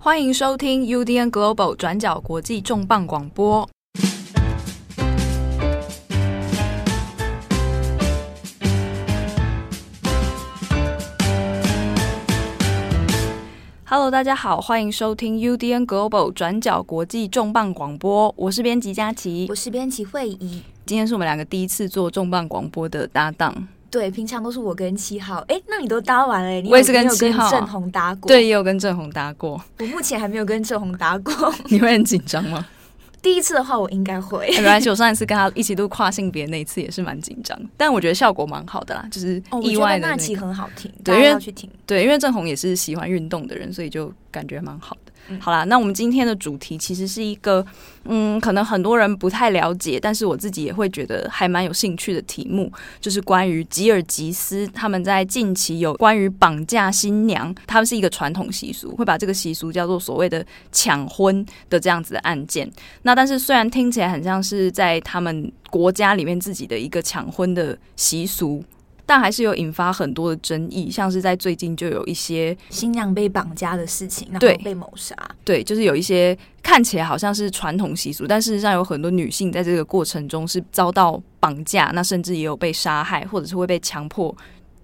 欢迎收听 UDN Global 转角国际重磅广播。Hello，大家好，欢迎收听 UDN Global 转角国际重磅广播。我是编辑佳琪，我是编辑惠仪。今天是我们两个第一次做重磅广播的搭档。对，平常都是我跟七号。哎，那你都搭完了？你我也是跟七号、郑红搭过。对，也有跟郑红搭过。我目前还没有跟郑红搭过。你会很紧张吗？第一次的话，我应该会。没关系，我上一次跟他一起录跨性别那一次也是蛮紧张，但我觉得效果蛮好的啦，就是意外的、那期很好听，对，因为要去听。对，因为郑红也是喜欢运动的人，所以就感觉蛮好的。好啦，那我们今天的主题其实是一个，嗯，可能很多人不太了解，但是我自己也会觉得还蛮有兴趣的题目，就是关于吉尔吉斯他们在近期有关于绑架新娘，他们是一个传统习俗，会把这个习俗叫做所谓的抢婚的这样子的案件。那但是虽然听起来很像是在他们国家里面自己的一个抢婚的习俗。但还是有引发很多的争议，像是在最近就有一些新娘被绑架的事情，然后被谋杀。对，就是有一些看起来好像是传统习俗，但事实上有很多女性在这个过程中是遭到绑架，那甚至也有被杀害，或者是会被强迫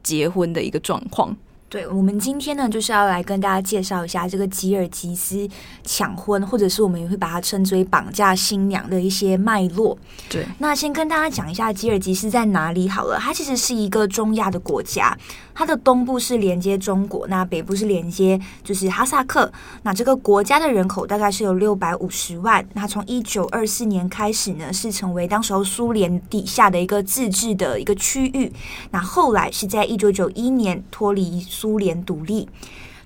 结婚的一个状况。对，我们今天呢，就是要来跟大家介绍一下这个吉尔吉斯抢婚，或者是我们也会把它称之为绑架新娘的一些脉络。对，那先跟大家讲一下吉尔吉斯在哪里好了。它其实是一个中亚的国家，它的东部是连接中国，那北部是连接就是哈萨克。那这个国家的人口大概是有六百五十万。那从一九二四年开始呢，是成为当时候苏联底下的一个自治的一个区域。那后来是在一九九一年脱离。苏联独立，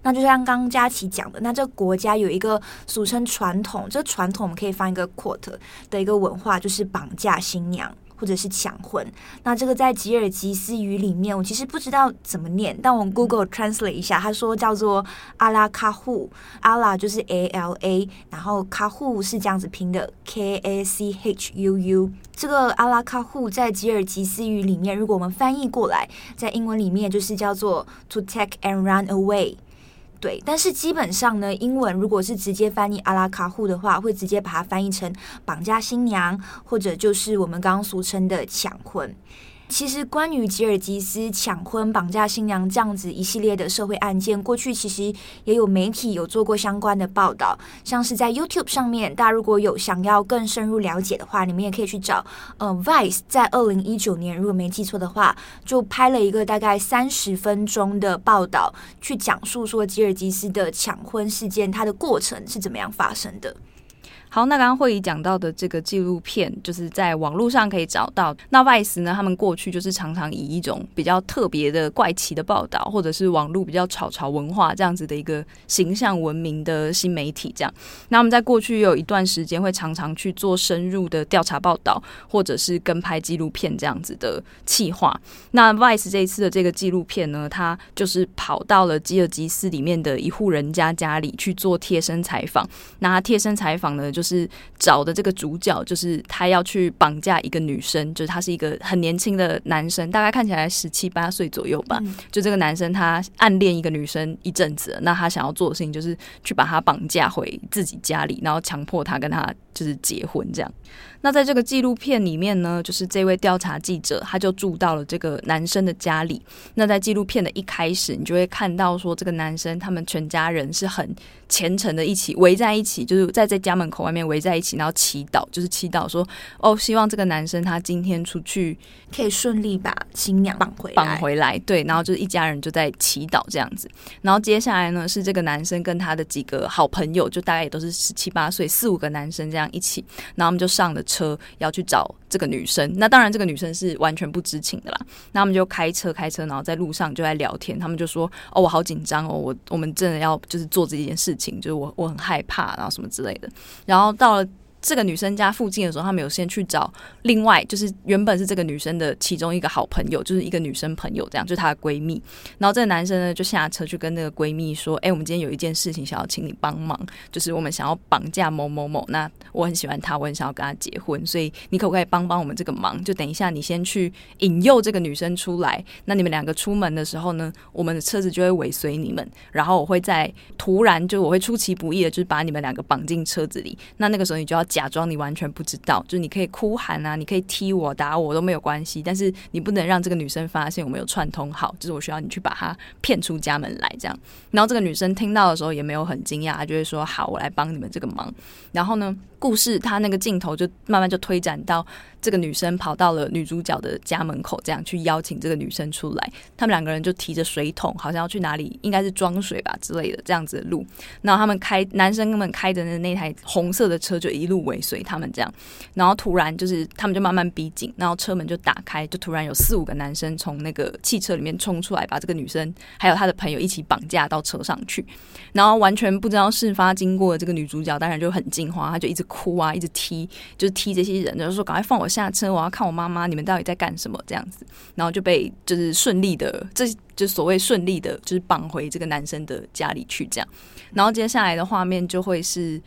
那就像刚刚佳琪讲的，那这国家有一个俗称传统，这传统我们可以放一个 quote 的一个文化，就是绑架新娘。或者是抢婚。那这个在吉尔吉斯语里面，我其实不知道怎么念，但我 Google translate 一下，他说叫做阿拉卡户，阿拉就是 A L A，然后卡户是这样子拼的 K A C H U U。这个阿拉卡户在吉尔吉斯语里面，如果我们翻译过来，在英文里面就是叫做 to take and run away。对，但是基本上呢，英文如果是直接翻译阿拉卡户的话，会直接把它翻译成绑架新娘，或者就是我们刚刚俗称的抢婚。其实，关于吉尔吉斯抢婚、绑架新娘这样子一系列的社会案件，过去其实也有媒体有做过相关的报道，像是在 YouTube 上面，大家如果有想要更深入了解的话，你们也可以去找。呃，Vice 在二零一九年，如果没记错的话，就拍了一个大概三十分钟的报道，去讲述说吉尔吉斯的抢婚事件，它的过程是怎么样发生的。好，那刚刚会议讲到的这个纪录片，就是在网络上可以找到。那 Vice 呢，他们过去就是常常以一种比较特别的怪奇的报道，或者是网络比较炒潮文化这样子的一个形象闻名的新媒体。这样，那我们在过去有一段时间会常常去做深入的调查报道，或者是跟拍纪录片这样子的企划。那 Vice 这一次的这个纪录片呢，它就是跑到了吉尔吉斯里面的一户人家家里去做贴身采访。那贴身采访呢，就是找的这个主角，就是他要去绑架一个女生，就是他是一个很年轻的男生，大概看起来十七八岁左右吧。就这个男生，他暗恋一个女生一阵子，那他想要做的事情就是去把她绑架回自己家里，然后强迫她跟他就是结婚这样。那在这个纪录片里面呢，就是这位调查记者，他就住到了这个男生的家里。那在纪录片的一开始，你就会看到说，这个男生他们全家人是很虔诚的，一起围在一起，就是在在家门口外面围在一起，然后祈祷，就是祈祷说，哦，希望这个男生他今天出去可以顺利把新娘绑回绑回来。对，然后就是一家人就在祈祷这样子。然后接下来呢，是这个男生跟他的几个好朋友，就大概也都是十七八岁，四五个男生这样一起，然后我们就上了。车要去找这个女生，那当然这个女生是完全不知情的啦。那他们就开车开车，然后在路上就在聊天。他们就说：“哦，我好紧张哦，我我们真的要就是做这件事情，就是我我很害怕，然后什么之类的。”然后到了这个女生家附近的时候，他们有先去找另外，就是原本是这个女生的其中一个好朋友，就是一个女生朋友，这样就是她的闺蜜。然后这个男生呢，就下车去跟那个闺蜜说：“哎，我们今天有一件事情想要请你帮忙，就是我们想要绑架某某某。那我很喜欢他，我很想要跟他结婚，所以你可不可以帮帮我们这个忙？就等一下你先去引诱这个女生出来。那你们两个出门的时候呢，我们的车子就会尾随你们，然后我会在突然就我会出其不意的，就是把你们两个绑进车子里。那那个时候你就要。”假装你完全不知道，就是你可以哭喊啊，你可以踢我、打我都没有关系，但是你不能让这个女生发现我们有串通好，就是我需要你去把她骗出家门来，这样。然后这个女生听到的时候也没有很惊讶，她就会说：“好，我来帮你们这个忙。”然后呢，故事它那个镜头就慢慢就推展到。这个女生跑到了女主角的家门口，这样去邀请这个女生出来。他们两个人就提着水桶，好像要去哪里，应该是装水吧之类的这样子的路。然后他们开，男生们开的那那台红色的车就一路尾随他们这样。然后突然就是他们就慢慢逼近，然后车门就打开，就突然有四五个男生从那个汽车里面冲出来，把这个女生还有她的朋友一起绑架到车上去。然后完全不知道事发经过的这个女主角当然就很惊慌，她就一直哭啊，一直踢，就是踢这些人，然后说赶快放我下车，我要看我妈妈，你们到底在干什么？这样子，然后就被就是顺利的，这就所谓顺利的，就是绑回这个男生的家里去，这样。然后接下来的画面就会是。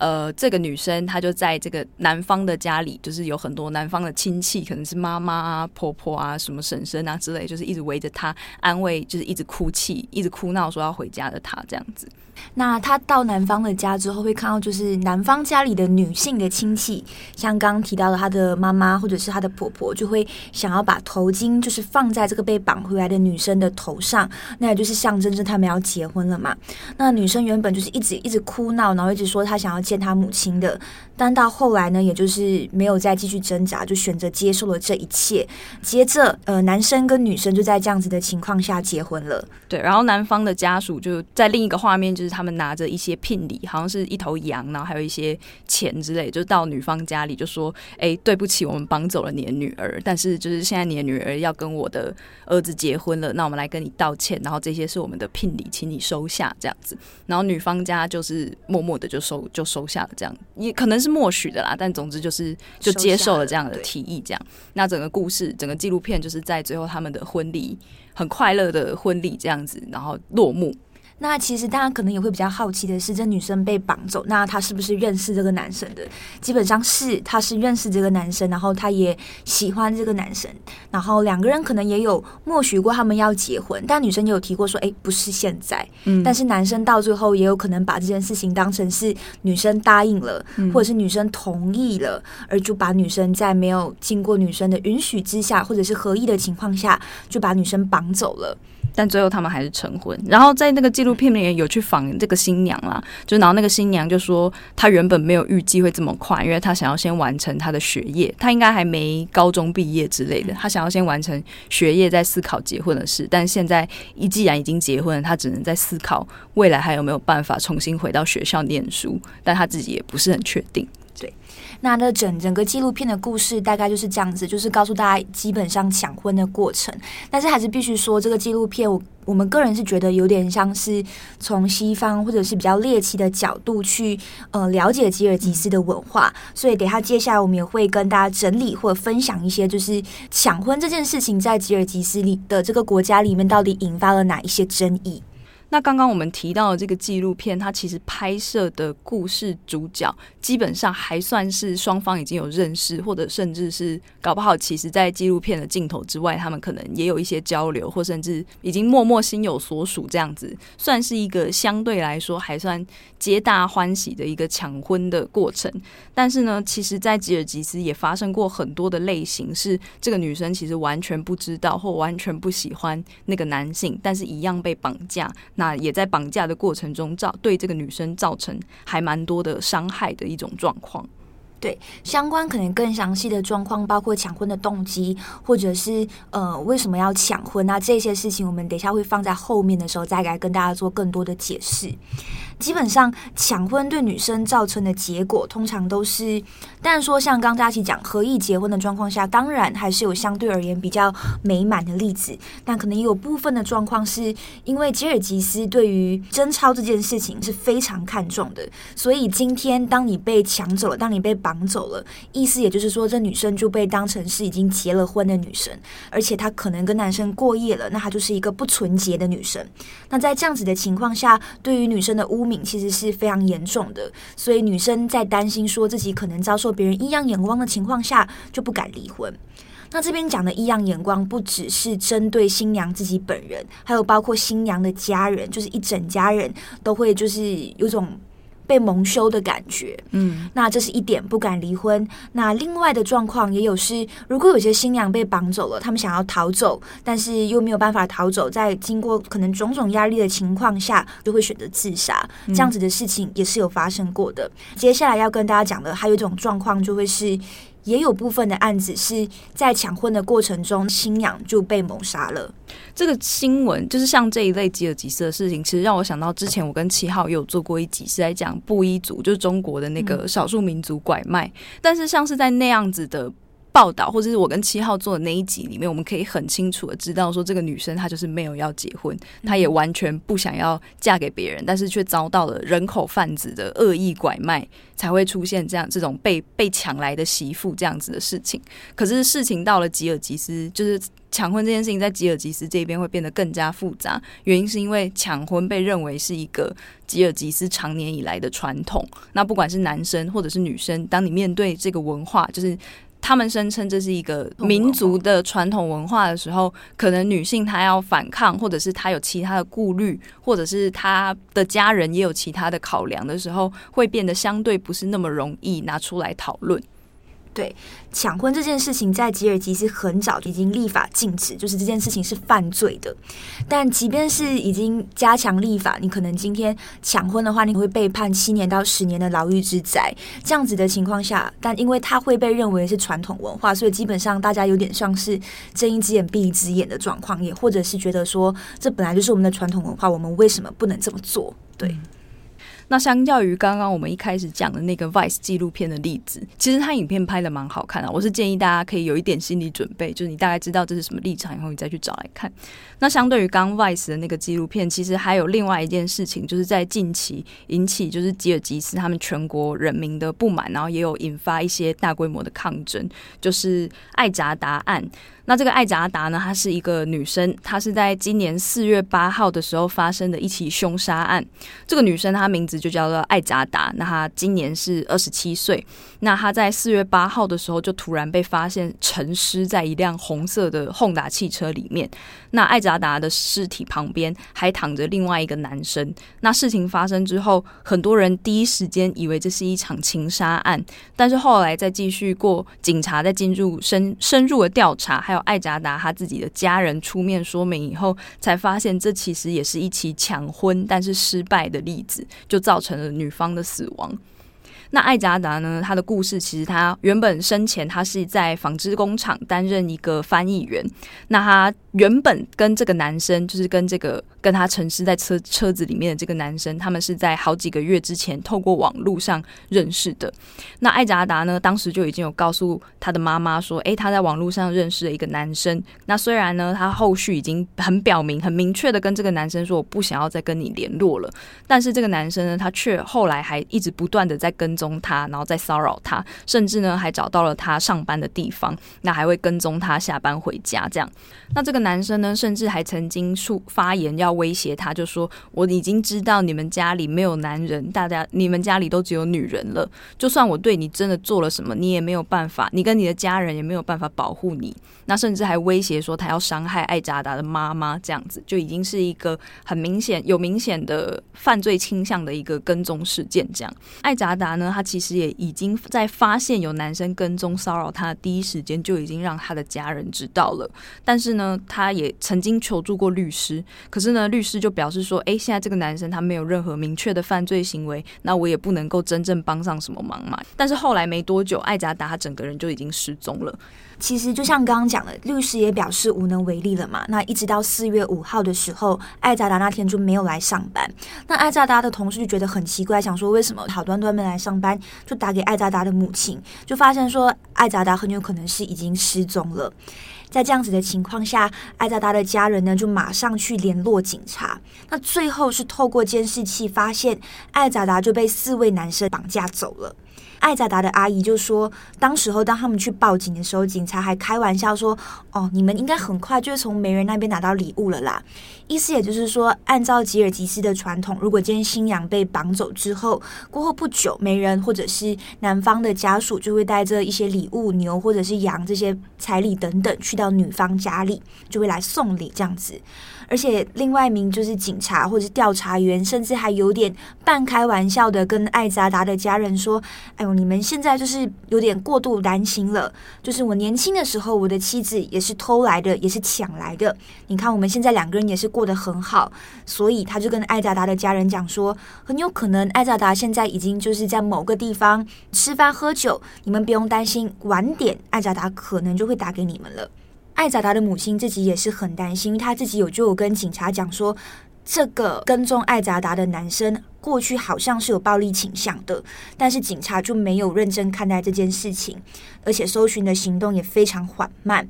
呃，这个女生她就在这个男方的家里，就是有很多男方的亲戚，可能是妈妈啊、婆婆啊、什么婶婶啊之类，就是一直围着她安慰，就是一直哭泣、一直哭闹说要回家的她这样子。那她到男方的家之后，会看到就是男方家里的女性的亲戚，像刚刚提到的她的妈妈或者是她的婆婆，就会想要把头巾就是放在这个被绑回来的女生的头上，那也就是象征着他们要结婚了嘛。那女生原本就是一直一直哭闹，然后一直说她想要。见她母亲的，但到后来呢，也就是没有再继续挣扎，就选择接受了这一切。接着，呃，男生跟女生就在这样子的情况下结婚了。对，然后男方的家属就在另一个画面，就是他们拿着一些聘礼，好像是一头羊，然后还有一些钱之类，就到女方家里就说：“哎，对不起，我们绑走了你的女儿，但是就是现在你的女儿要跟我的儿子结婚了，那我们来跟你道歉，然后这些是我们的聘礼，请你收下这样子。”然后女方家就是默默的就收就收。收下了这样，也可能是默许的啦，但总之就是就接受了这样的提议，这样。那整个故事，整个纪录片就是在最后他们的婚礼，很快乐的婚礼这样子，然后落幕。那其实大家可能也会比较好奇的是，这女生被绑走，那她是不是认识这个男生的？基本上是，她是认识这个男生，然后她也喜欢这个男生，然后两个人可能也有默许过他们要结婚，但女生也有提过说，哎，不是现在。嗯，但是男生到最后也有可能把这件事情当成是女生答应了，或者是女生同意了，而就把女生在没有经过女生的允许之下，或者是合意的情况下，就把女生绑走了。但最后他们还是成婚，然后在那个纪录片里面有去访这个新娘啦，就然后那个新娘就说，她原本没有预计会这么快，因为她想要先完成她的学业，她应该还没高中毕业之类的，她想要先完成学业再思考结婚的事。但现在一既然已经结婚了，她只能在思考未来还有没有办法重新回到学校念书，但她自己也不是很确定。那。那整整个纪录片的故事大概就是这样子，就是告诉大家基本上抢婚的过程。但是还是必须说，这个纪录片我我们个人是觉得有点像是从西方或者是比较猎奇的角度去呃了解吉尔吉斯的文化。所以等下接下来我们也会跟大家整理或者分享一些，就是抢婚这件事情在吉尔吉斯里的这个国家里面到底引发了哪一些争议。那刚刚我们提到的这个纪录片，它其实拍摄的故事主角基本上还算是双方已经有认识，或者甚至是搞不好，其实，在纪录片的镜头之外，他们可能也有一些交流，或甚至已经默默心有所属，这样子算是一个相对来说还算皆大欢喜的一个抢婚的过程。但是呢，其实，在吉尔吉斯也发生过很多的类型，是这个女生其实完全不知道或完全不喜欢那个男性，但是一样被绑架。那也在绑架的过程中造对这个女生造成还蛮多的伤害的一种状况。对，相关可能更详细的状况，包括抢婚的动机，或者是呃为什么要抢婚，那这些事情我们等一下会放在后面的时候再来跟大家做更多的解释。基本上抢婚对女生造成的结果，通常都是，但说像刚佳琪讲合意结婚的状况下，当然还是有相对而言比较美满的例子，但可能也有部分的状况是因为吉尔吉斯对于贞操这件事情是非常看重的，所以今天当你被抢走了，当你被绑走了，意思也就是说，这女生就被当成是已经结了婚的女生，而且她可能跟男生过夜了，那她就是一个不纯洁的女生。那在这样子的情况下，对于女生的污其实是非常严重的，所以女生在担心说自己可能遭受别人异样眼光的情况下，就不敢离婚。那这边讲的异样眼光，不只是针对新娘自己本人，还有包括新娘的家人，就是一整家人都会就是有种。被蒙羞的感觉，嗯，那这是一点不敢离婚。那另外的状况也有是，如果有些新娘被绑走了，他们想要逃走，但是又没有办法逃走，在经过可能种种压力的情况下，就会选择自杀。这样子的事情也是有发生过的。嗯。接下来要跟大家讲的还有一种状况，就会是。也有部分的案子是在抢婚的过程中，新娘就被谋杀了。这个新闻就是像这一类吉尔吉斯的事情，其实让我想到之前我跟七号也有做过一集，是在讲布依族，就是中国的那个少数民族拐卖。但是像是在那样子的。报道，或者是我跟七号做的那一集里面，我们可以很清楚的知道说，这个女生她就是没有要结婚，她也完全不想要嫁给别人，但是却遭到了人口贩子的恶意拐卖，才会出现这样这种被被抢来的媳妇这样子的事情。可是事情到了吉尔吉斯，就是抢婚这件事情在吉尔吉斯这边会变得更加复杂，原因是因为抢婚被认为是一个吉尔吉斯长年以来的传统。那不管是男生或者是女生，当你面对这个文化，就是。他们声称这是一个民族的传统文化的时候，可能女性她要反抗，或者是她有其他的顾虑，或者是她的家人也有其他的考量的时候，会变得相对不是那么容易拿出来讨论。对，抢婚这件事情在吉尔吉斯很早就已经立法禁止，就是这件事情是犯罪的。但即便是已经加强立法，你可能今天抢婚的话，你会被判七年到十年的牢狱之灾。这样子的情况下，但因为它会被认为是传统文化，所以基本上大家有点像是睁一只眼闭一只眼的状况，也或者是觉得说，这本来就是我们的传统文化，我们为什么不能这么做？对。那相较于刚刚我们一开始讲的那个 Vice 纪录片的例子，其实它影片拍得蛮好看的。我是建议大家可以有一点心理准备，就是你大概知道这是什么立场以后，你再去找来看。那相对于刚 Vice 的那个纪录片，其实还有另外一件事情，就是在近期引起就是吉尔吉斯他们全国人民的不满，然后也有引发一些大规模的抗争，就是艾扎达案。那这个艾扎达呢，她是一个女生，她是在今年四月八号的时候发生的一起凶杀案。这个女生她名字就叫做艾扎达，那她今年是二十七岁。那她在四月八号的时候就突然被发现沉尸在一辆红色的轰达汽车里面。那艾扎达的尸体旁边还躺着另外一个男生。那事情发生之后，很多人第一时间以为这是一场情杀案，但是后来再继续过警察在进入深深入的调查，还有。艾扎达他自己的家人出面说明以后，才发现这其实也是一起抢婚但是失败的例子，就造成了女方的死亡。那艾扎达呢？他的故事其实他原本生前他是在纺织工厂担任一个翻译员。那他原本跟这个男生，就是跟这个跟他沉尸在车车子里面的这个男生，他们是在好几个月之前透过网络上认识的。那艾扎达呢，当时就已经有告诉他的妈妈说：“诶，他在网络上认识了一个男生。那虽然呢，他后续已经很表明、很明确的跟这个男生说，我不想要再跟你联络了。但是这个男生呢，他却后来还一直不断的在跟。踪他，然后再骚扰他，甚至呢还找到了他上班的地方，那还会跟踪他下班回家。这样，那这个男生呢，甚至还曾经出发言要威胁他，就说：“我已经知道你们家里没有男人，大家你们家里都只有女人了。就算我对你真的做了什么，你也没有办法，你跟你的家人也没有办法保护你。那甚至还威胁说他要伤害艾扎达的妈妈，这样子就已经是一个很明显有明显的犯罪倾向的一个跟踪事件。这样，艾扎达呢？他其实也已经在发现有男生跟踪骚扰他的第一时间就已经让他的家人知道了，但是呢，他也曾经求助过律师，可是呢，那律师就表示说，诶，现在这个男生他没有任何明确的犯罪行为，那我也不能够真正帮上什么忙嘛。但是后来没多久，艾扎达他整个人就已经失踪了。其实就像刚刚讲的，律师也表示无能为力了嘛。那一直到四月五号的时候，艾扎达那天就没有来上班。那艾扎达的同事就觉得很奇怪，想说为什么好端端没来上班，就打给艾扎达的母亲，就发现说艾扎达很有可能是已经失踪了。在这样子的情况下，艾扎达的家人呢就马上去联络警察。那最后是透过监视器发现，艾扎达就被四位男生绑架走了。艾扎达的阿姨就说，当时候当他们去报警的时候，警察还开玩笑说：“哦，你们应该很快就会从媒人那边拿到礼物了啦。”意思也就是说，按照吉尔吉斯的传统，如果今天新娘被绑走之后，过后不久，媒人或者是男方的家属就会带着一些礼物，牛或者是羊这些彩礼等等，去到女方家里，就会来送礼这样子。而且，另外一名就是警察或者调查员，甚至还有点半开玩笑的跟艾扎达的家人说：“哎呦，你们现在就是有点过度担心了。就是我年轻的时候，我的妻子也是偷来的，也是抢来的。你看我们现在两个人也是过得很好，所以他就跟艾扎达的家人讲说，很有可能艾扎达现在已经就是在某个地方吃饭喝酒，你们不用担心，晚点艾扎达可能就会打给你们了。”艾扎达的母亲自己也是很担心，她自己有就有跟警察讲说，这个跟踪艾扎达的男生过去好像是有暴力倾向的，但是警察就没有认真看待这件事情，而且搜寻的行动也非常缓慢。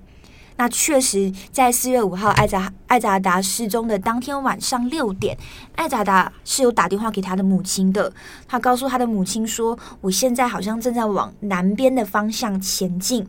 那确实，在四月五号艾扎艾扎达失踪的当天晚上六点，艾扎达是有打电话给他的母亲的，他告诉他的母亲说：“我现在好像正在往南边的方向前进。”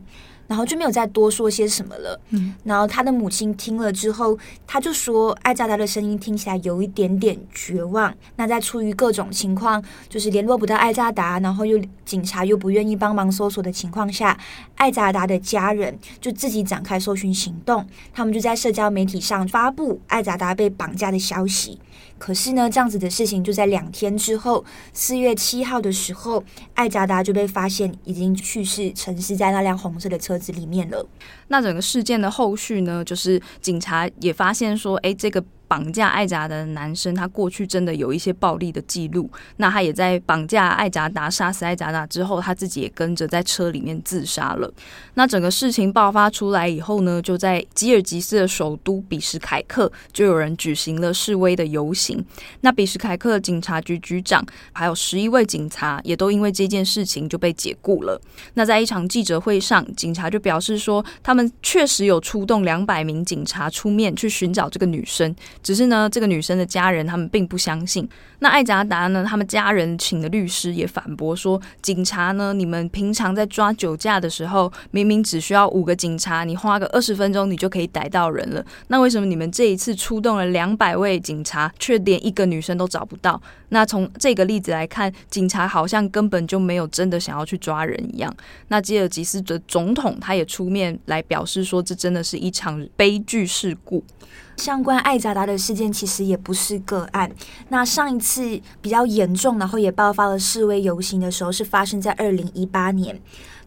然后就没有再多说些什么了。嗯，然后他的母亲听了之后，他就说：“艾扎达的声音听起来有一点点绝望。那在出于各种情况，就是联络不到艾扎达，然后又警察又不愿意帮忙搜索的情况下，艾扎达的家人就自己展开搜寻行动。他们就在社交媒体上发布艾扎达被绑架的消息。”可是呢，这样子的事情就在两天之后，四月七号的时候，艾扎达就被发现已经去世，沉尸在那辆红色的车子里面了。那整个事件的后续呢，就是警察也发现说，哎，这个。绑架艾扎达的男生，他过去真的有一些暴力的记录。那他也在绑架艾扎达、杀死艾扎达之后，他自己也跟着在车里面自杀了。那整个事情爆发出来以后呢，就在吉尔吉斯的首都比什凯克，就有人举行了示威的游行。那比什凯克警察局局长还有十一位警察，也都因为这件事情就被解雇了。那在一场记者会上，警察就表示说，他们确实有出动两百名警察出面去寻找这个女生。只是呢，这个女生的家人他们并不相信。那艾扎达呢，他们家人请的律师也反驳说，警察呢，你们平常在抓酒驾的时候，明明只需要五个警察，你花个二十分钟，你就可以逮到人了。那为什么你们这一次出动了两百位警察，却连一个女生都找不到？那从这个例子来看，警察好像根本就没有真的想要去抓人一样。那吉尔吉斯的总统他也出面来表示说，这真的是一场悲剧事故。相关艾扎达的事件其实也不是个案。那上一次比较严重，然后也爆发了示威游行的时候，是发生在二零一八年。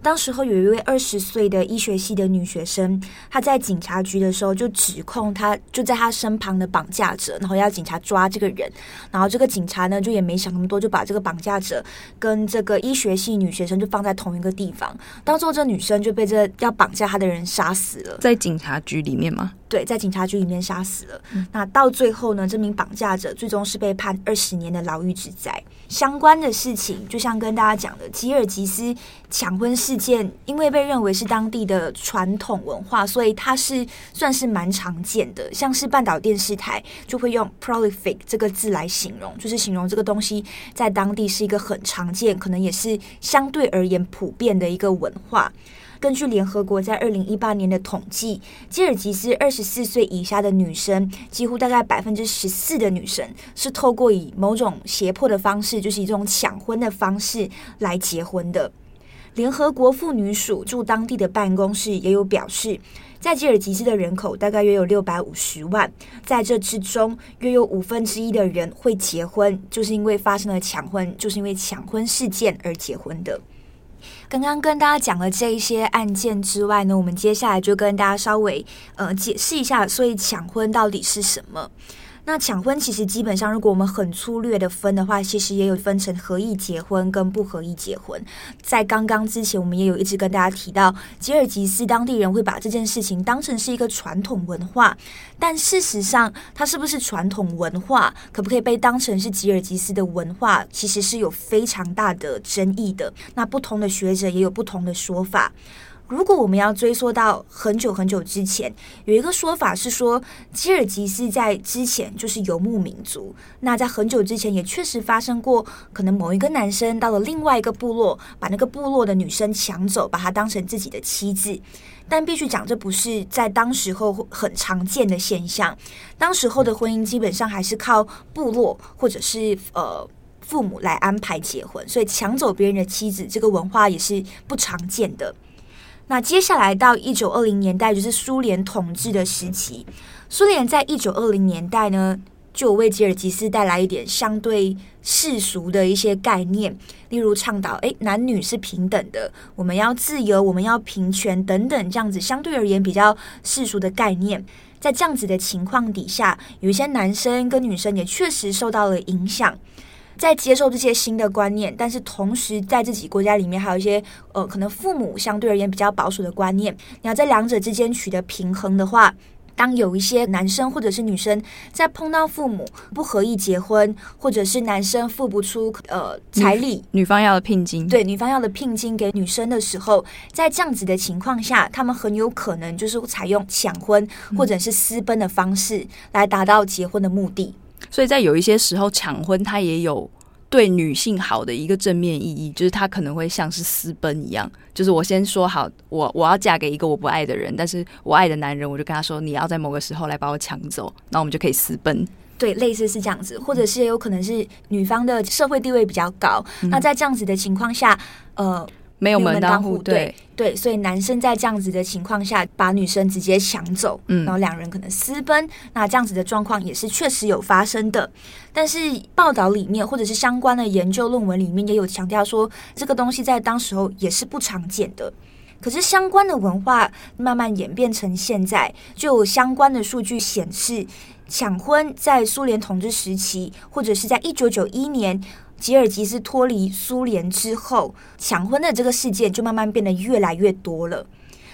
当时候有一位二十岁的医学系的女学生，她在警察局的时候就指控她就在她身旁的绑架者，然后要警察抓这个人。然后这个警察呢就也没想那么多，就把这个绑架者跟这个医学系女学生就放在同一个地方。到最后这女生就被这要绑架她的人杀死了，在警察局里面吗？对，在警察局里面杀死了。嗯。那到最后呢，这名绑架者最终是被判二十年的牢狱之灾。相关的事情，就像跟大家讲的，吉尔吉斯抢婚事事件，因为被认为是当地的传统文化，所以它是算是蛮常见的。像是半岛电视台就会用 prolific 这个字来形容，就是形容这个东西在当地是一个很常见，可能也是相对而言普遍的一个文化。根据联合国在二零一八年的统计，吉尔吉斯二十四岁以下的女生，几乎大概百分之十四的女生是透过以某种胁迫的方式，就是以这种抢婚的方式来结婚的。联合国妇女署驻当地的办公室也有表示，在吉尔吉斯的人口大概约有六百五十万，在这之中约有五分之一的人会结婚，就是因为发生了抢婚，就是因为抢婚事件而结婚的。刚刚跟大家讲了这一些案件之外呢，我们接下来就跟大家稍微呃解释一下，所以抢婚到底是什么？那抢婚其实基本上，如果我们很粗略的分的话，其实也有分成合意结婚跟不合意结婚。在刚刚之前，我们也有一直跟大家提到，吉尔吉斯当地人会把这件事情当成是一个传统文化，但事实上，它是不是传统文化，可不可以被当成是吉尔吉斯的文化，其实是有非常大的争议的。那不同的学者也有不同的说法。如果我们要追溯到很久很久之前，有一个说法是说，吉尔吉斯在之前就是游牧民族。那在很久之前，也确实发生过，可能某一个男生到了另外一个部落，把那个部落的女生抢走，把她当成自己的妻子。但必须讲，这不是在当时候很常见的现象。当时候的婚姻基本上还是靠部落或者是呃父母来安排结婚，所以抢走别人的妻子这个文化也是不常见的。那接下来到一九二零年代，就是苏联统治的时期。苏联在一九二零年代呢，就为吉尔吉斯带来一点相对世俗的一些概念，例如倡导诶男女是平等的，我们要自由，我们要平权等等，这样子相对而言比较世俗的概念。在这样子的情况底下，有一些男生跟女生也确实受到了影响。在接受这些新的观念，但是同时在自己国家里面还有一些呃，可能父母相对而言比较保守的观念。你要在两者之间取得平衡的话，当有一些男生或者是女生在碰到父母不合意结婚，或者是男生付不出呃彩礼，女方要的聘金，对，女方要的聘金给女生的时候，在这样子的情况下，他们很有可能就是采用抢婚或者是私奔的方式来达到结婚的目的。所以在有一些时候，抢婚它也有对女性好的一个正面意义，就是它可能会像是私奔一样，就是我先说好，我我要嫁给一个我不爱的人，但是我爱的男人，我就跟他说，你要在某个时候来把我抢走，那我们就可以私奔。对，类似是这样子，或者是有可能是女方的社会地位比较高，那在这样子的情况下，呃。没有门当户对，对，对，所以男生在这样子的情况下把女生直接抢走，嗯，然后两人可能私奔，那这样子的状况也是确实有发生的。但是报道里面或者是相关的研究论文里面也有强调说，这个东西在当时候也是不常见的。可是相关的文化慢慢演变成现在，就有相关的数据显示，抢婚在苏联统治时期或者是在一九九一年。吉尔吉斯脱离苏联之后，抢婚的这个事件就慢慢变得越来越多了。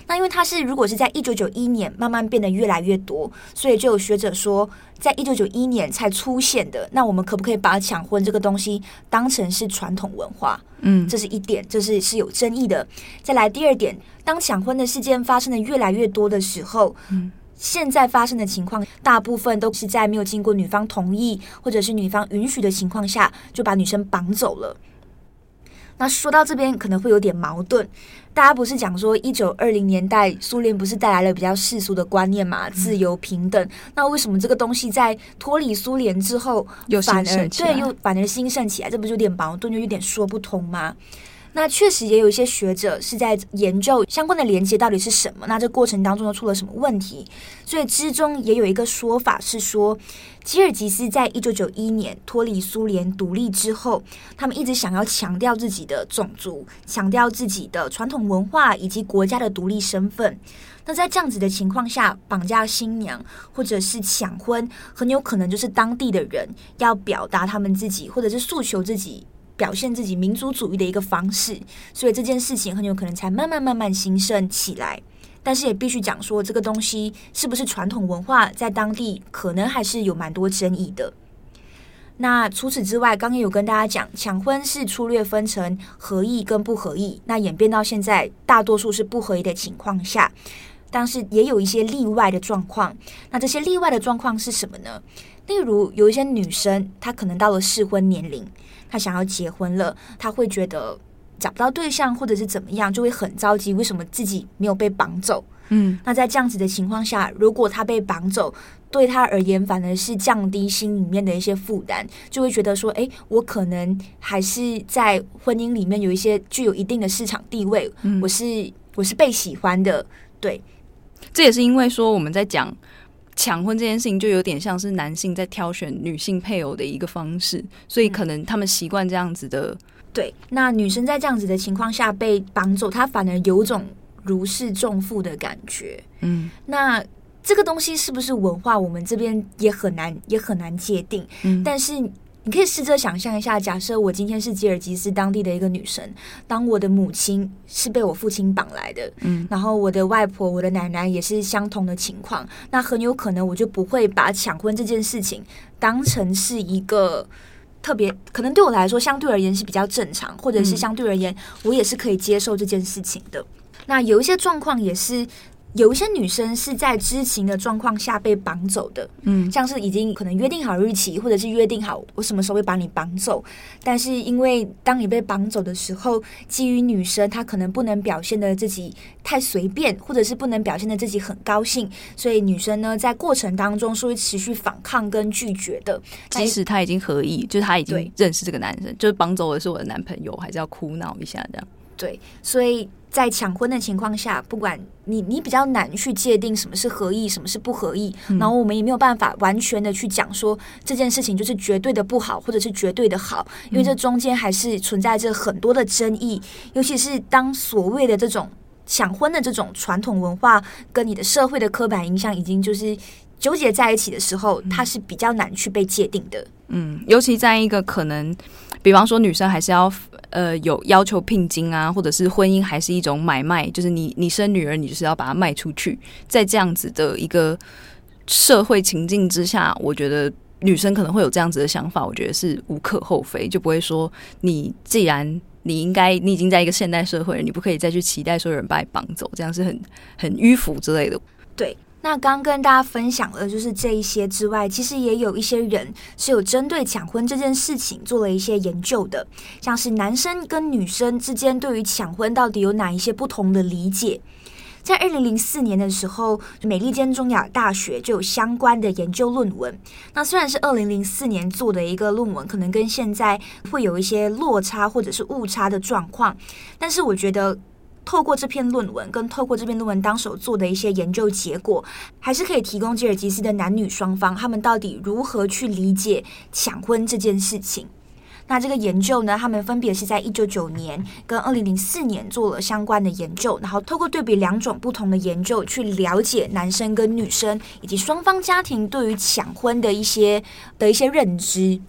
那因为它是如果是在一九九一年慢慢变得越来越多，所以就有学者说，在一九九一年才出现的，那我们可不可以把抢婚这个东西当成是传统文化？嗯，这是一点，这是是有争议的。再来第二点，当抢婚的事件发生的越来越多的时候，嗯。现在发生的情况，大部分都是在没有经过女方同意或者是女方允许的情况下，就把女生绑走了。那说到这边可能会有点矛盾，大家不是讲说一九二零年代苏联不是带来了比较世俗的观念嘛，自由平等？那为什么这个东西在脱离苏联之后反而对又反而兴盛起来？这不就有点矛盾，就有点说不通吗？那确实也有一些学者是在研究相关的连接到底是什么，那这过程当中又出了什么问题？所以之中也有一个说法是说，吉尔吉斯在一九九一年脱离苏联独立之后，他们一直想要强调自己的种族，强调自己的传统文化以及国家的独立身份。那在这样子的情况下，绑架新娘或者是抢婚，很有可能就是当地的人要表达他们自己，或者是诉求自己。表现自己民族主义的一个方式，所以这件事情很有可能才慢慢慢慢兴盛起来。但是也必须讲说，这个东西是不是传统文化，在当地可能还是有蛮多争议的。那除此之外，刚刚有跟大家讲，抢婚是粗略分成合意跟不合意。那演变到现在，大多数是不合意的情况下，但是也有一些例外的状况。那这些例外的状况是什么呢？例如有一些女生，她可能到了适婚年龄。他想要结婚了，他会觉得找不到对象，或者是怎么样，就会很着急。为什么自己没有被绑走？嗯，那在这样子的情况下，如果他被绑走，对他而言反而是降低心里面的一些负担，就会觉得说，诶，我可能还是在婚姻里面有一些具有一定的市场地位，嗯，我是我是被喜欢的。对，这也是因为说我们在讲。抢婚这件事情就有点像是男性在挑选女性配偶的一个方式，所以可能他们习惯这样子的。对，那女生在这样子的情况下被绑走，她反而有种如释重负的感觉。嗯，那这个东西是不是文化，我们这边也很难也很难界定。嗯，但是。你可以试着想象一下，假设我今天是吉尔吉斯当地的一个女生，当我的母亲是被我父亲绑来的，嗯，然后我的外婆、我的奶奶也是相同的情况，那很有可能我就不会把抢婚这件事情当成是一个特别，可能对我来说相对而言是比较正常，或者是相对而言我也是可以接受这件事情的。那有一些状况也是。有一些女生是在知情的状况下被绑走的，嗯，像是已经可能约定好日期，或者是约定好我什么时候会把你绑走，但是因为当你被绑走的时候，基于女生她可能不能表现的自己太随便，或者是不能表现的自己很高兴，所以女生呢在过程当中是会持续反抗跟拒绝的，即使她已经合意，就是她已经认识这个男生，就是绑走的是我的男朋友，还是要哭闹一下这样。对，所以。在抢婚的情况下，不管你你比较难去界定什么是合意，什么是不合意，嗯、然后我们也没有办法完全的去讲说这件事情就是绝对的不好，或者是绝对的好，因为这中间还是存在着很多的争议。尤其是当所谓的这种抢婚的这种传统文化跟你的社会的刻板印象已经就是纠结在一起的时候，它是比较难去被界定的。嗯，尤其在一个可能，比方说女生还是要。呃，有要求聘金啊，或者是婚姻还是一种买卖，就是你你生女儿，你就是要把它卖出去。在这样子的一个社会情境之下，我觉得女生可能会有这样子的想法，我觉得是无可厚非，就不会说你既然你应该你已经在一个现代社会了，你不可以再去期待说有人把你绑走，这样是很很迂腐之类的。对。那刚跟大家分享了，就是这一些之外，其实也有一些人是有针对抢婚这件事情做了一些研究的，像是男生跟女生之间对于抢婚到底有哪一些不同的理解。在二零零四年的时候，美利坚中亚大学就有相关的研究论文。那虽然是二零零四年做的一个论文，可能跟现在会有一些落差或者是误差的状况，但是我觉得。透过这篇论文，跟透过这篇论文当手做的一些研究结果，还是可以提供吉尔吉斯的男女双方，他们到底如何去理解抢婚这件事情。那这个研究呢，他们分别是在一九九年跟二零零四年做了相关的研究，然后透过对比两种不同的研究，去了解男生跟女生以及双方家庭对于抢婚的一些的一些认知。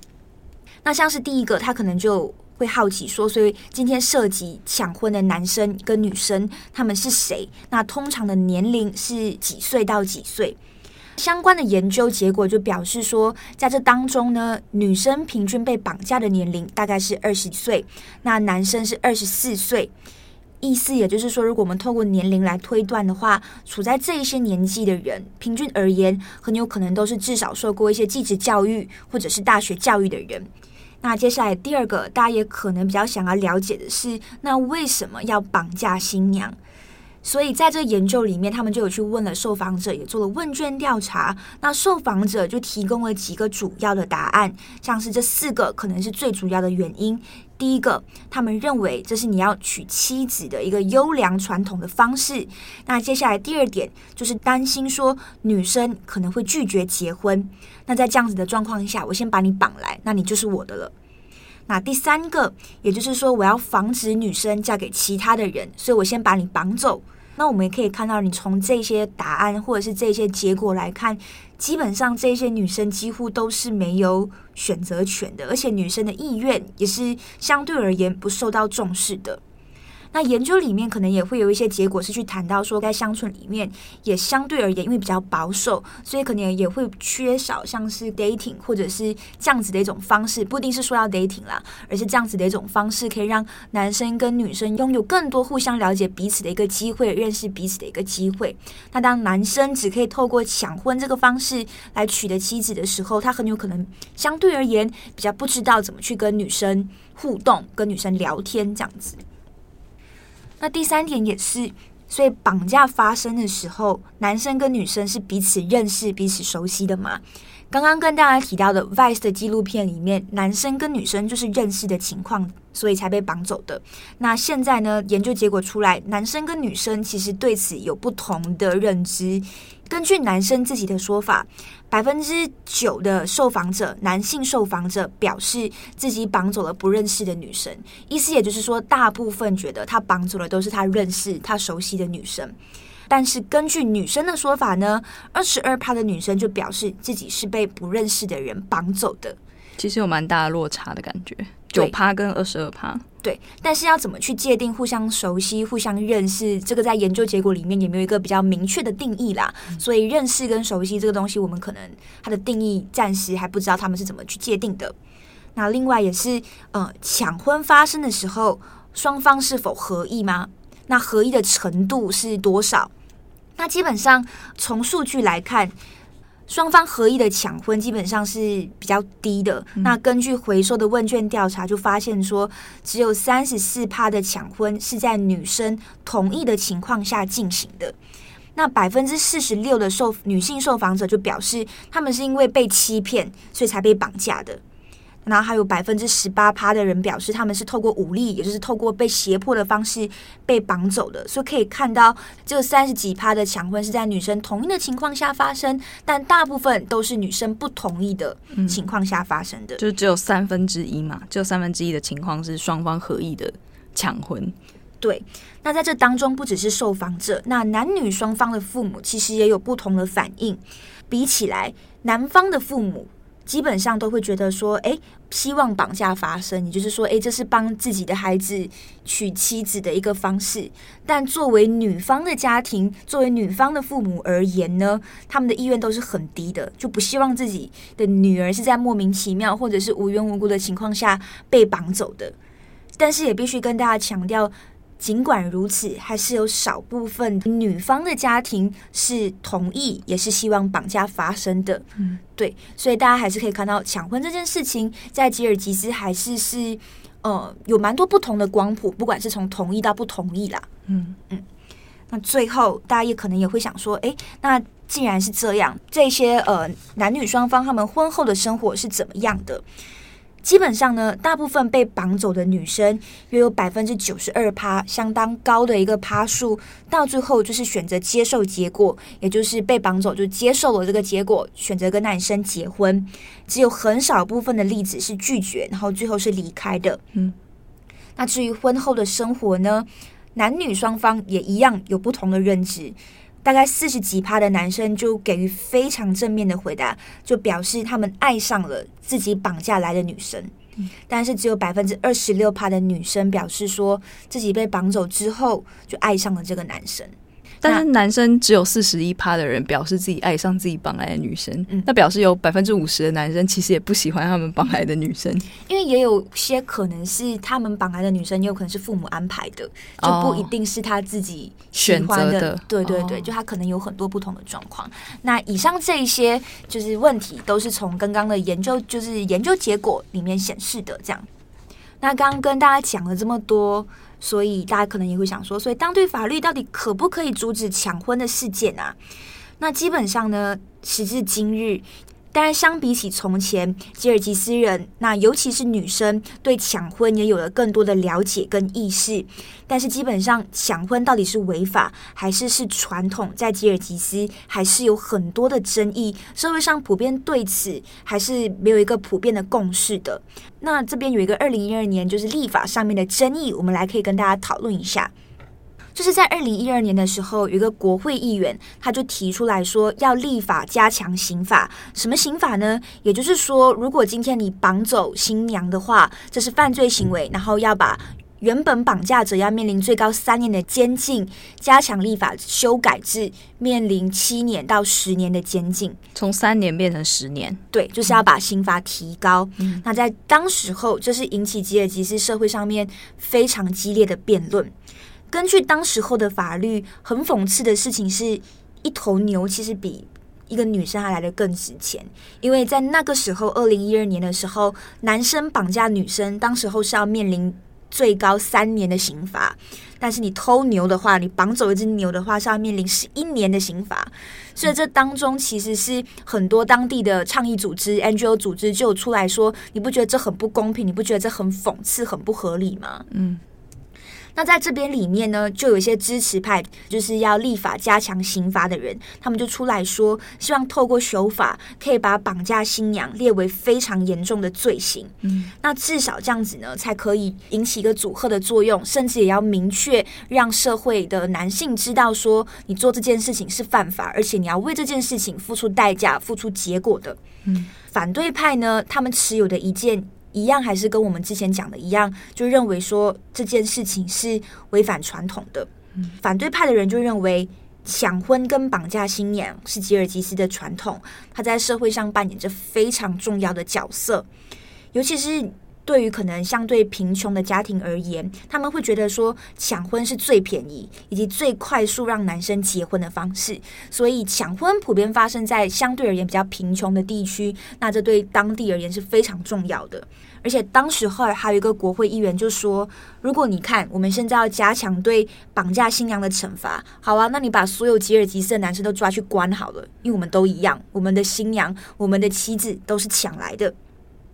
那像是第一个，他可能就。会好奇说，所以今天涉及抢婚的男生跟女生，他们是谁？那通常的年龄是几岁到几岁？相关的研究结果就表示说，在这当中呢，女生平均被绑架的年龄大概是二十岁，那男生是二十四岁。意思也就是说，如果我们透过年龄来推断的话，处在这一些年纪的人，平均而言，很有可能都是至少受过一些继职教育或者是大学教育的人。那接下来第二个，大家也可能比较想要了解的是，那为什么要绑架新娘？所以在这研究里面，他们就有去问了受访者，也做了问卷调查。那受访者就提供了几个主要的答案，像是这四个可能是最主要的原因。第一个，他们认为这是你要娶妻子的一个优良传统的方式。那接下来第二点就是担心说女生可能会拒绝结婚。那在这样子的状况下，我先把你绑来，那你就是我的了。那第三个，也就是说我要防止女生嫁给其他的人，所以我先把你绑走。那我们也可以看到，你从这些答案或者是这些结果来看，基本上这些女生几乎都是没有选择权的，而且女生的意愿也是相对而言不受到重视的。那研究里面可能也会有一些结果是去谈到说，在乡村里面也相对而言，因为比较保守，所以可能也会缺少像是 dating 或者是这样子的一种方式，不一定是说要 dating 啦，而是这样子的一种方式，可以让男生跟女生拥有更多互相了解彼此的一个机会，认识彼此的一个机会。那当男生只可以透过抢婚这个方式来取得妻子的时候，他很有可能相对而言比较不知道怎么去跟女生互动，跟女生聊天这样子。那第三点也是，所以绑架发生的时候，男生跟女生是彼此认识、彼此熟悉的嘛？刚刚跟大家提到的 Vice 的纪录片里面，男生跟女生就是认识的情况，所以才被绑走的。那现在呢，研究结果出来，男生跟女生其实对此有不同的认知。根据男生自己的说法，百分之九的受访者，男性受访者表示自己绑走了不认识的女生，意思也就是说，大部分觉得他绑走的都是他认识、他熟悉的女生。但是根据女生的说法呢，二十二趴的女生就表示自己是被不认识的人绑走的。其实有蛮大的落差的感觉，九趴跟二十二趴。对，但是要怎么去界定互相熟悉、互相认识？这个在研究结果里面也没有一个比较明确的定义啦。嗯、所以认识跟熟悉这个东西，我们可能它的定义暂时还不知道他们是怎么去界定的。那另外也是，呃，抢婚发生的时候，双方是否合意吗？那合意的程度是多少？那基本上从数据来看。双方合意的抢婚基本上是比较低的。嗯、那根据回收的问卷调查，就发现说，只有三十四趴的抢婚是在女生同意的情况下进行的。那百分之四十六的受女性受访者就表示，他们是因为被欺骗，所以才被绑架的。然后还有百分之十八趴的人表示，他们是透过武力，也就是透过被胁迫的方式被绑走的。所以可以看到，这三十几趴的抢婚是在女生同意的情况下发生，但大部分都是女生不同意的情况下发生的，嗯、就只有三分之一嘛，只有三分之一的情况是双方合意的抢婚。对，那在这当中，不只是受访者，那男女双方的父母其实也有不同的反应。比起来，男方的父母。基本上都会觉得说，哎，希望绑架发生，也就是说，哎，这是帮自己的孩子娶妻子的一个方式。但作为女方的家庭，作为女方的父母而言呢，他们的意愿都是很低的，就不希望自己的女儿是在莫名其妙或者是无缘无故的情况下被绑走的。但是也必须跟大家强调。尽管如此，还是有少部分女方的家庭是同意，也是希望绑架发生的。嗯，对，所以大家还是可以看到抢婚这件事情，在吉尔吉斯还是是呃有蛮多不同的光谱，不管是从同意到不同意啦。嗯嗯，那最后大家也可能也会想说，诶，那既然是这样，这些呃男女双方他们婚后的生活是怎么样的？基本上呢，大部分被绑走的女生约有百分之九十二趴，相当高的一个趴数，到最后就是选择接受结果，也就是被绑走就接受了这个结果，选择跟男生结婚。只有很少部分的例子是拒绝，然后最后是离开的。嗯，那至于婚后的生活呢，男女双方也一样有不同的认知。大概四十几趴的男生就给予非常正面的回答，就表示他们爱上了自己绑架来的女生。嗯，但是只有百分之二十六趴的女生表示说自己被绑走之后就爱上了这个男生。但是男生只有四十一趴的人表示自己爱上自己绑来的女生，嗯，那表示有百分之五十的男生其实也不喜欢他们绑来的女生，因为也有些可能是他们绑来的女生，也有可能是父母安排的，就不一定是他自己选择的，的。对对对，就他可能有很多不同的状况。那以上这一些就是问题，都是从刚刚的研究，就是研究结果里面显示的。这样，那刚刚跟大家讲了这么多。所以大家可能也会想说，所以当地法律到底可不可以阻止抢婚的事件啊？那基本上呢，时至今日。当然，相比起从前，吉尔吉斯人，那尤其是女生，对抢婚也有了更多的了解跟意识。但是，基本上抢婚到底是违法还是是传统，在吉尔吉斯还是有很多的争议。社会上普遍对此还是没有一个普遍的共识的。那这边有一个二零一二年就是立法上面的争议，我们来可以跟大家讨论一下。就是在二零一二年的时候，有一个国会议员，他就提出来说要立法加强刑法。什么刑法呢？也就是说，如果今天你绑走新娘的话，这是犯罪行为，然后要把原本绑架者要面临最高三年的监禁，加强立法修改至面临七年到十年的监禁，从三年变成十年。对，就是要把刑罚提高。嗯。那在当时候，这是引起吉尔吉斯社会上面非常激烈的辩论。根据当时候的法律，很讽刺的事情是，一头牛其实比一个女生还来的更值钱。因为在那个时候，二零一二年的时候，男生绑架女生，当时候是要面临最高三年的刑罚；但是你偷牛的话，你绑走一只牛的话，是要面临十一年的刑罚。所以这当中其实是很多当地的倡议组织、NGO 组织就出来说：“你不觉得这很不公平？你不觉得这很讽刺、很不合理吗？”嗯。那在这边里面呢，就有一些支持派，就是要立法加强刑罚的人，他们就出来说，希望透过修法可以把绑架新娘列为非常严重的罪行。嗯，那至少这样子呢，才可以引起一个阻吓的作用，甚至也要明确让社会的男性知道说，你做这件事情是犯法，而且你要为这件事情付出代价、付出结果的。嗯，反对派呢，他们持有的一件。一样还是跟我们之前讲的一样，就认为说这件事情是违反传统的。嗯，反对派的人就认为抢婚跟绑架新娘是吉尔吉斯的传统，他在社会上扮演着非常重要的角色，尤其是。对于可能相对贫穷的家庭而言，他们会觉得说抢婚是最便宜以及最快速让男生结婚的方式，所以抢婚普遍发生在相对而言比较贫穷的地区，那这对当地而言是非常重要的。而且当时候还有一个国会议员就说：“如果你看我们现在要加强对绑架新娘的惩罚，好啊，那你把所有吉尔吉斯的男生都抓去关好了，因为我们都一样，我们的新娘、我们的妻子都是抢来的。”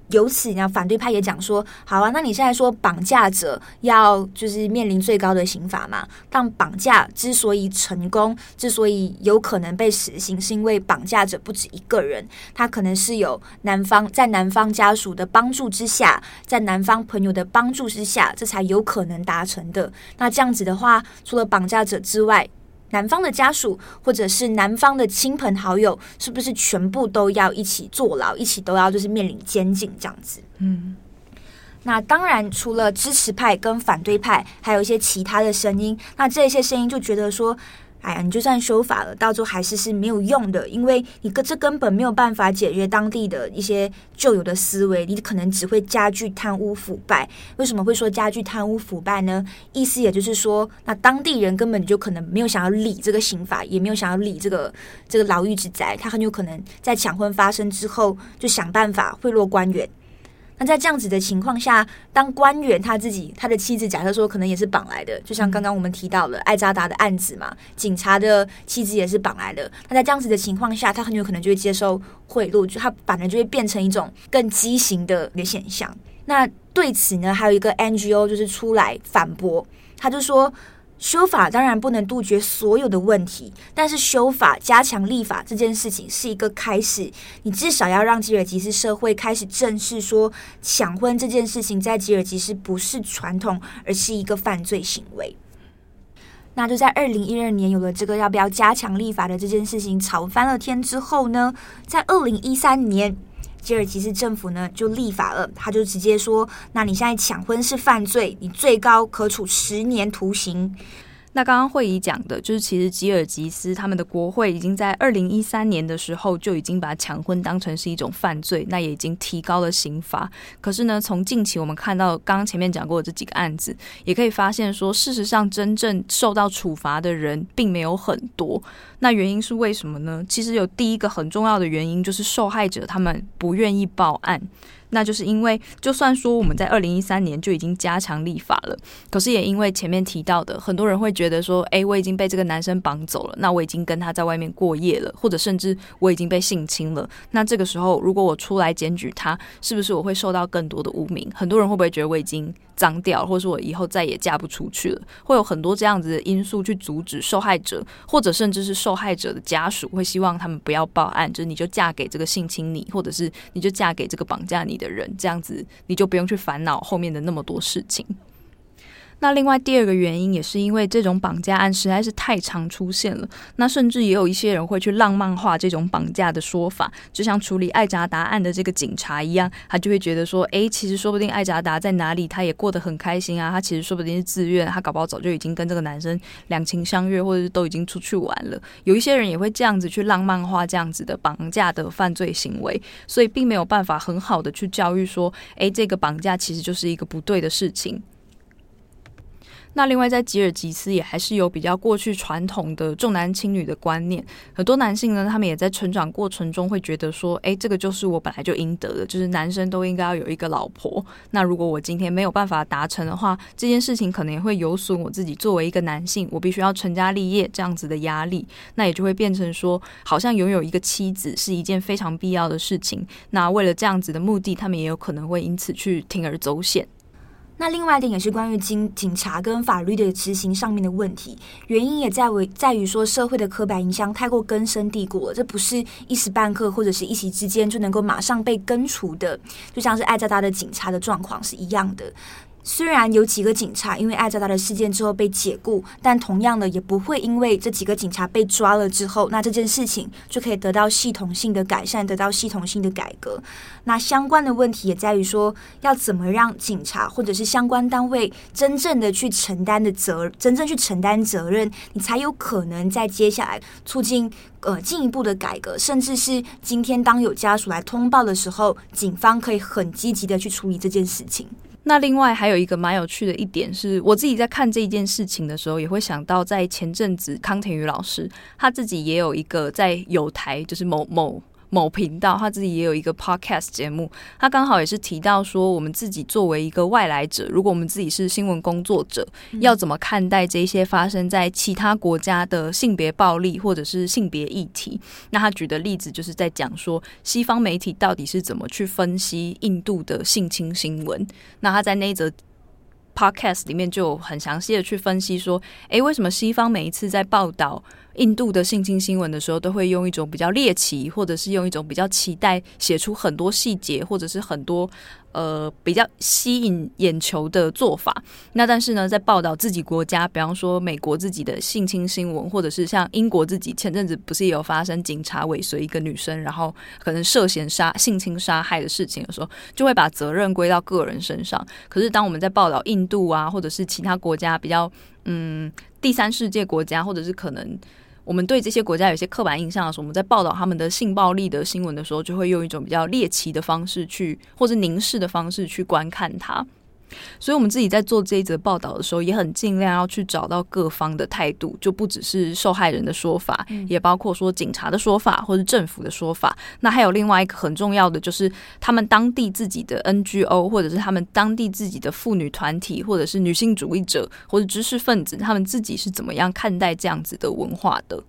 由此，呢，反对派也讲说，好啊，那你现在说绑架者要就是面临最高的刑罚嘛？但绑架之所以成功，之所以有可能被实行，是因为绑架者不止一个人，他可能是有男方在男方家属的帮助之下，在男方朋友的帮助之下，这才有可能达成的。那这样子的话，除了绑架者之外，男方的家属或者是男方的亲朋好友，是不是全部都要一起坐牢，一起都要就是面临监禁这样子？嗯，那当然，除了支持派跟反对派，还有一些其他的声音。那这些声音就觉得说。哎呀，你就算修法了，到最后还是是没有用的，因为你这根本没有办法解决当地的一些旧有的思维，你可能只会加剧贪污腐败。为什么会说加剧贪污腐败呢？意思也就是说，那当地人根本就可能没有想要理这个刑法，也没有想要理这个这个牢狱之灾，他很有可能在抢婚发生之后，就想办法贿赂官员。那在这样子的情况下，当官员他自己他的妻子假设说可能也是绑来的，就像刚刚我们提到了艾扎达的案子嘛，警察的妻子也是绑来的。那在这样子的情况下，他很有可能就会接受贿赂，就他反而就会变成一种更畸形的一个现象。那对此呢，还有一个 NGO 就是出来反驳，他就说。修法当然不能杜绝所有的问题，但是修法加强立法这件事情是一个开始。你至少要让吉尔吉斯社会开始正视说，抢婚这件事情在吉尔吉斯不是传统，而是一个犯罪行为。那就在二零一二年有了这个要不要加强立法的这件事情吵翻了天之后呢，在二零一三年，吉尔吉斯政府呢就立法了，他就直接说：“那你现在抢婚是犯罪，你最高可处十年徒刑。”那刚刚会议讲的就是，其实吉尔吉斯他们的国会已经在二零一三年的时候就已经把抢婚当成是一种犯罪，那也已经提高了刑罚。可是呢，从近期我们看到刚刚前面讲过的这几个案子，也可以发现说，事实上真正受到处罚的人并没有很多。那原因是为什么呢？其实有第一个很重要的原因，就是受害者他们不愿意报案。那就是因为，就算说我们在二零一三年就已经加强立法了，可是也因为前面提到的，很多人会觉得说，哎，我已经被这个男生绑走了，那我已经跟他在外面过夜了，或者甚至我已经被性侵了。那这个时候，如果我出来检举他，是不是我会受到更多的污名？很多人会不会觉得我已经脏掉，或者说我以后再也嫁不出去了？会有很多这样子的因素去阻止受害者，或者甚至是受害者的家属会希望他们不要报案，就是你就嫁给这个性侵你，或者是你就嫁给这个绑架你的人，这样子你就不用去烦恼后面的那么多事情。那另外第二个原因也是因为这种绑架案实在是太常出现了，那甚至也有一些人会去浪漫化这种绑架的说法，就像处理艾扎达案的这个警察一样，他就会觉得说，诶，其实说不定艾扎达在哪里，他也过得很开心啊，他其实说不定是自愿，他搞不好早就已经跟这个男生两情相悦，或者是都已经出去玩了。有一些人也会这样子去浪漫化这样子的绑架的犯罪行为，所以并没有办法很好的去教育说，诶，这个绑架其实就是一个不对的事情。那另外，在吉尔吉斯也还是有比较过去传统的重男轻女的观念，很多男性呢，他们也在成长过程中会觉得说，诶，这个就是我本来就应得的，就是男生都应该要有一个老婆。那如果我今天没有办法达成的话，这件事情可能也会有损我自己作为一个男性，我必须要成家立业这样子的压力，那也就会变成说，好像拥有一个妻子是一件非常必要的事情。那为了这样子的目的，他们也有可能会因此去铤而走险。那另外一点也是关于警警察跟法律的执行上面的问题，原因也在为在于说社会的刻板印象太过根深蒂固了，这不是一时半刻或者是一夕之间就能够马上被根除的，就像是爱渣渣的警察的状况是一样的。虽然有几个警察因为爱渣渣的事件之后被解雇，但同样的也不会因为这几个警察被抓了之后，那这件事情就可以得到系统性的改善，得到系统性的改革。那相关的问题也在于说，要怎么让警察或者是相关单位真正的去承担的责，真正去承担责任，你才有可能在接下来促进呃进一步的改革，甚至是今天当有家属来通报的时候，警方可以很积极的去处理这件事情。那另外还有一个蛮有趣的一点是，我自己在看这件事情的时候，也会想到在前阵子康廷宇老师他自己也有一个在有台，就是某某。某频道他自己也有一个 podcast 节目，他刚好也是提到说，我们自己作为一个外来者，如果我们自己是新闻工作者，要怎么看待这些发生在其他国家的性别暴力或者是性别议题？那他举的例子就是在讲说，西方媒体到底是怎么去分析印度的性侵新闻？那他在那一则 podcast 里面就很详细的去分析说，诶，为什么西方每一次在报道印度的性侵新闻的时候，都会用一种比较猎奇，或者是用一种比较期待写出很多细节，或者是很多呃比较吸引眼球的做法。那但是呢，在报道自己国家，比方说美国自己的性侵新闻，或者是像英国自己前阵子不是也有发生警察尾随一个女生，然后可能涉嫌杀性侵杀害的事情的时候，就会把责任归到个人身上。可是当我们在报道印度啊，或者是其他国家比较嗯第三世界国家，或者是可能。我们对这些国家有些刻板印象的时候，我们在报道他们的性暴力的新闻的时候，就会用一种比较猎奇的方式去，或者凝视的方式去观看它。所以，我们自己在做这一则报道的时候，也很尽量要去找到各方的态度，就不只是受害人的说法，也包括说警察的说法或者政府的说法。那还有另外一个很重要的，就是他们当地自己的 NGO，或者是他们当地自己的妇女团体，或者是女性主义者或者知识分子，他们自己是怎么样看待这样子的文化的。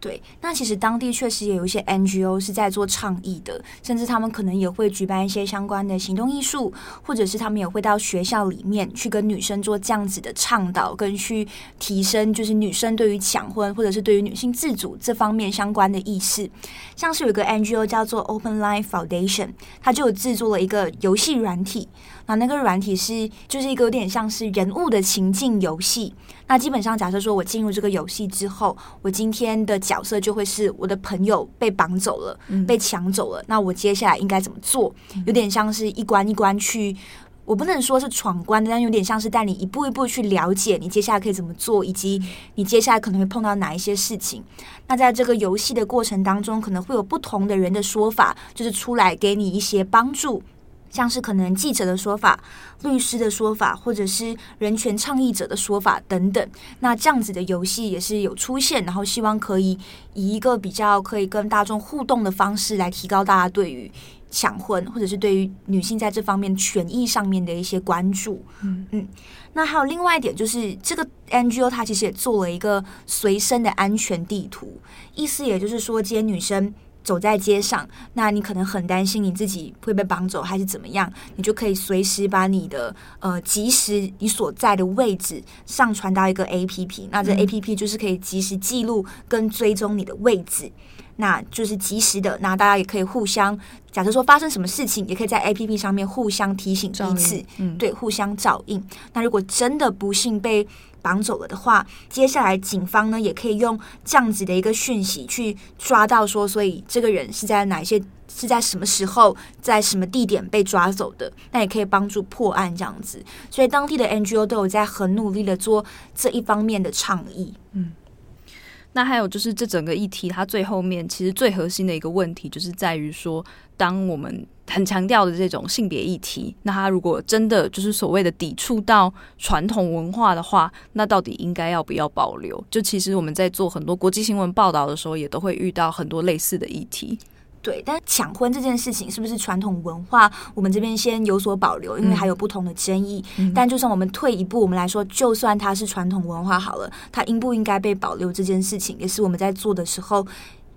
对，那其实当地确实也有一些 NGO 是在做倡议的，甚至他们可能也会举办一些相关的行动艺术，或者是他们也会到学校里面去跟女生做这样子的倡导，跟去提升就是女生对于抢婚或者是对于女性自主这方面相关的意识。像是有一个 NGO 叫做 Open Line Foundation，它就有制作了一个游戏软体。那那个软体是就是一个有点像是人物的情境游戏。那基本上假设说我进入这个游戏之后，我今天的角色就会是我的朋友被绑走了，被抢走了。那我接下来应该怎么做？有点像是一关一关去，我不能说是闯关，但有点像是带你一步一步去了解你接下来可以怎么做，以及你接下来可能会碰到哪一些事情。那在这个游戏的过程当中，可能会有不同的人的说法，就是出来给你一些帮助。像是可能记者的说法、律师的说法，或者是人权倡议者的说法等等。那这样子的游戏也是有出现，然后希望可以以一个比较可以跟大众互动的方式来提高大家对于抢婚，或者是对于女性在这方面权益上面的一些关注。嗯嗯。那还有另外一点就是，这个 NGO 它其实也做了一个随身的安全地图，意思也就是说，这些女生。走在街上，那你可能很担心你自己会被绑走还是怎么样，你就可以随时把你的呃及时你所在的位置上传到一个 APP，那这 APP 就是可以及时记录跟追踪你的位置，那就是及时的，那大家也可以互相，假设说发生什么事情，也可以在 APP 上面互相提醒彼此，嗯，对，互相照应。那如果真的不幸被绑走了的话，接下来警方呢也可以用这样子的一个讯息去抓到说，所以这个人是在哪一些是在什么时候在什么地点被抓走的，那也可以帮助破案这样子。所以当地的 NGO 都有在很努力的做这一方面的倡议。嗯，那还有就是这整个议题，它最后面其实最核心的一个问题，就是在于说，当我们很强调的这种性别议题，那它如果真的就是所谓的抵触到传统文化的话，那到底应该要不要保留？就其实我们在做很多国际新闻报道的时候，也都会遇到很多类似的议题。对，但抢婚这件事情是不是传统文化？我们这边先有所保留，因为还有不同的争议。嗯、但就算我们退一步，我们来说，就算它是传统文化好了，它应不应该被保留这件事情，也是我们在做的时候。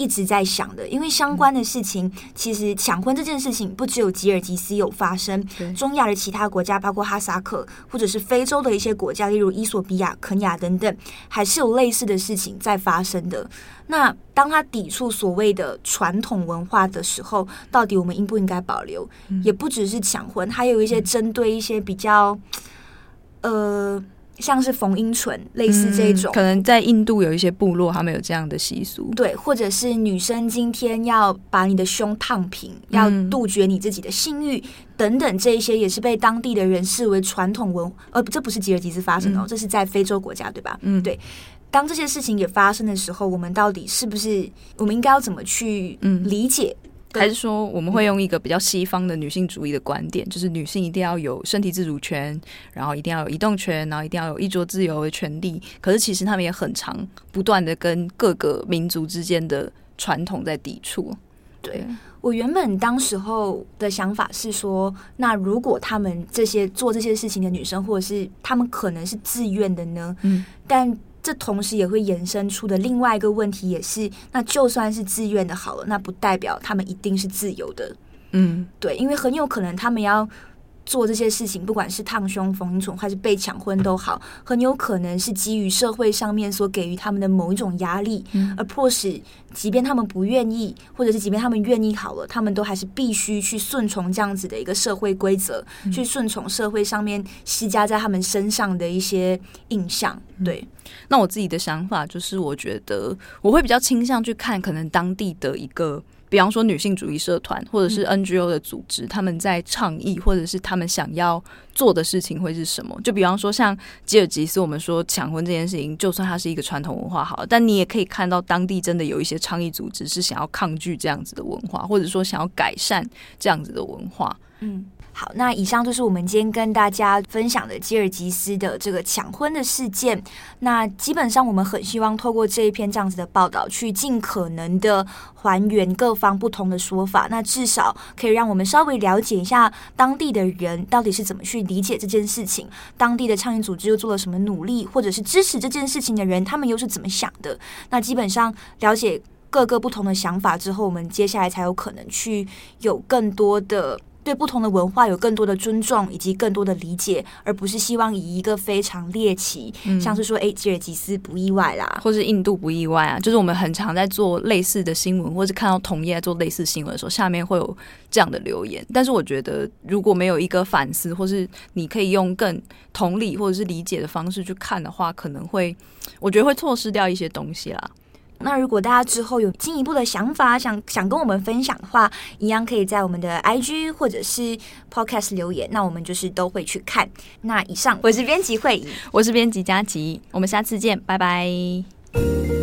一直在想的，因为相关的事情，其实抢婚这件事情不只有吉尔吉斯有发生，中亚的其他国家，包括哈萨克或者是非洲的一些国家，例如伊索比亚、肯亚等等，还是有类似的事情在发生的。那当他抵触所谓的传统文化的时候，到底我们应不应该保留？也不只是抢婚，还有一些针对一些比较，呃。像是缝阴唇，类似这种，嗯，可能在印度有一些部落，他们有这样的习俗。对，或者是女生今天要把你的胸烫平，嗯，要杜绝你自己的性欲等等，这一些也是被当地的人视为传统文。呃，这不是吉尔吉斯发生的，哦，嗯，这是在非洲国家，对吧？嗯，对。当这些事情也发生的时候，我们到底是不是，我们应该要怎么去理解？嗯还是说我们会用一个比较西方的女性主义的观点，就是女性一定要有身体自主权，然后一定要有移动权，然后一定要有衣着自由的权利。可是其实他们也很常不断的跟各个民族之间的传统在抵触。对，我原本当时候的想法是说，那如果他们这些做这些事情的女生，或者是他们可能是自愿的呢？嗯，但。这同时也会衍生出的另外一个问题，也是那就算是自愿的，好了，那不代表他们一定是自由的。嗯，对，因为很有可能他们要。做这些事情，不管是烫胸、缝阴唇，还是被抢婚都好，很有可能是基于社会上面所给予他们的某一种压力，嗯、而迫使，即便他们不愿意，或者是即便他们愿意好了，他们都还是必须去顺从这样子的一个社会规则，嗯、去顺从社会上面施加在他们身上的一些印象。对，嗯、那我自己的想法就是，我觉得我会比较倾向去看可能当地的一个。比方说女性主义社团或者是 NGO 的组织，他们在倡议或者是他们想要做的事情会是什么？就比方说像吉尔吉斯，我们说抢婚这件事情，就算它是一个传统文化好了，但你也可以看到当地真的有一些倡议组织是想要抗拒这样子的文化，或者说想要改善这样子的文化。嗯。好，那以上就是我们今天跟大家分享的吉尔吉斯的这个抢婚的事件。那基本上我们很希望透过这一篇这样子的报道，去尽可能的还原各方不同的说法。那至少可以让我们稍微了解一下当地的人到底是怎么去理解这件事情，当地的倡议组织又做了什么努力，或者是支持这件事情的人，他们又是怎么想的？那基本上了解各个不同的想法之后，我们接下来才有可能去有更多的。对不同的文化有更多的尊重以及更多的理解，而不是希望以一个非常猎奇，嗯、像是说，哎，吉尔吉斯不意外啦，或是印度不意外啊。就是我们很常在做类似的新闻，或是看到同业在做类似新闻的时候，下面会有这样的留言。但是我觉得，如果没有一个反思，或是你可以用更同理或者是理解的方式去看的话，可能会，我觉得会错失掉一些东西啦。那如果大家之后有进一步的想法，想想跟我们分享的话，一样可以在我们的 IG 或者是 Podcast 留言，那我们就是都会去看。那以上，我是编辑会议，我是编辑佳琪，我们下次见，拜拜。